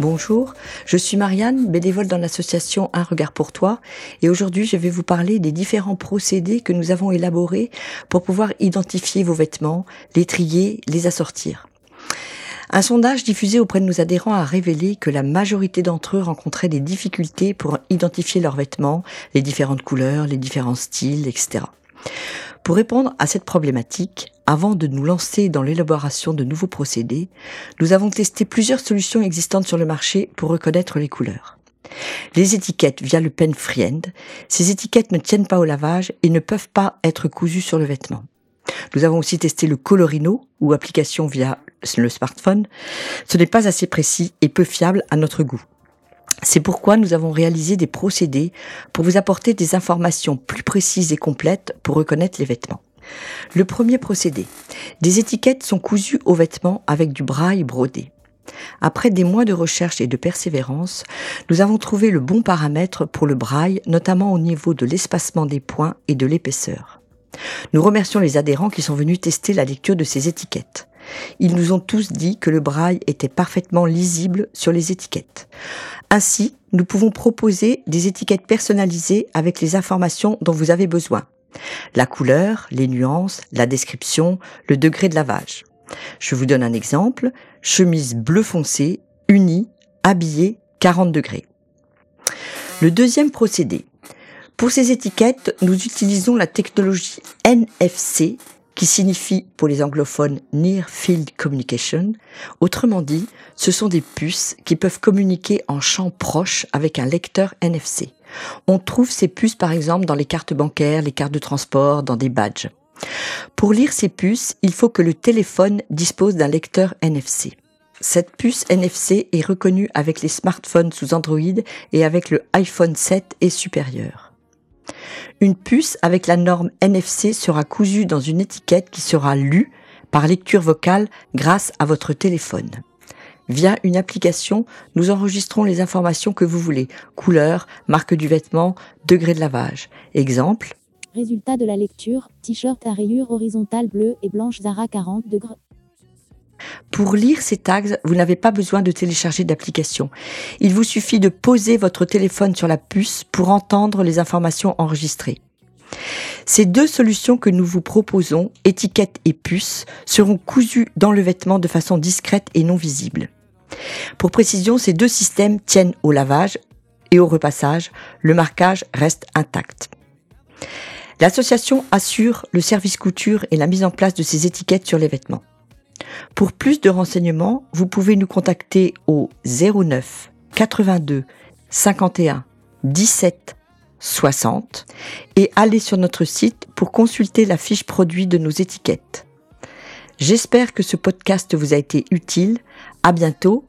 Bonjour, je suis Marianne, bénévole dans l'association Un regard pour toi, et aujourd'hui je vais vous parler des différents procédés que nous avons élaborés pour pouvoir identifier vos vêtements, les trier, les assortir. Un sondage diffusé auprès de nos adhérents a révélé que la majorité d'entre eux rencontraient des difficultés pour identifier leurs vêtements, les différentes couleurs, les différents styles, etc. Pour répondre à cette problématique, avant de nous lancer dans l'élaboration de nouveaux procédés, nous avons testé plusieurs solutions existantes sur le marché pour reconnaître les couleurs. Les étiquettes via le pen friend, ces étiquettes ne tiennent pas au lavage et ne peuvent pas être cousues sur le vêtement. Nous avons aussi testé le Colorino ou application via le smartphone. Ce n'est pas assez précis et peu fiable à notre goût. C'est pourquoi nous avons réalisé des procédés pour vous apporter des informations plus précises et complètes pour reconnaître les vêtements. Le premier procédé. Des étiquettes sont cousues aux vêtements avec du braille brodé. Après des mois de recherche et de persévérance, nous avons trouvé le bon paramètre pour le braille, notamment au niveau de l'espacement des points et de l'épaisseur. Nous remercions les adhérents qui sont venus tester la lecture de ces étiquettes. Ils nous ont tous dit que le braille était parfaitement lisible sur les étiquettes. Ainsi, nous pouvons proposer des étiquettes personnalisées avec les informations dont vous avez besoin. La couleur, les nuances, la description, le degré de lavage. Je vous donne un exemple. Chemise bleu foncé, unie, habillée, 40 degrés. Le deuxième procédé. Pour ces étiquettes, nous utilisons la technologie NFC qui signifie pour les anglophones Near Field Communication. Autrement dit, ce sont des puces qui peuvent communiquer en champ proche avec un lecteur NFC. On trouve ces puces par exemple dans les cartes bancaires, les cartes de transport, dans des badges. Pour lire ces puces, il faut que le téléphone dispose d'un lecteur NFC. Cette puce NFC est reconnue avec les smartphones sous Android et avec le iPhone 7 et supérieur. Une puce avec la norme NFC sera cousue dans une étiquette qui sera lue par lecture vocale grâce à votre téléphone. Via une application, nous enregistrons les informations que vous voulez. Couleur, marque du vêtement, degré de lavage. Exemple. Résultat de la lecture, t-shirt à rayures horizontales bleues et blanches Zara 40 degrés. Pour lire ces tags, vous n'avez pas besoin de télécharger d'application. Il vous suffit de poser votre téléphone sur la puce pour entendre les informations enregistrées. Ces deux solutions que nous vous proposons, étiquette et puce, seront cousues dans le vêtement de façon discrète et non visible. Pour précision, ces deux systèmes tiennent au lavage et au repassage. Le marquage reste intact. L'association assure le service couture et la mise en place de ces étiquettes sur les vêtements. Pour plus de renseignements, vous pouvez nous contacter au 09 82 51 17 60 et aller sur notre site pour consulter la fiche produit de nos étiquettes. J'espère que ce podcast vous a été utile. À bientôt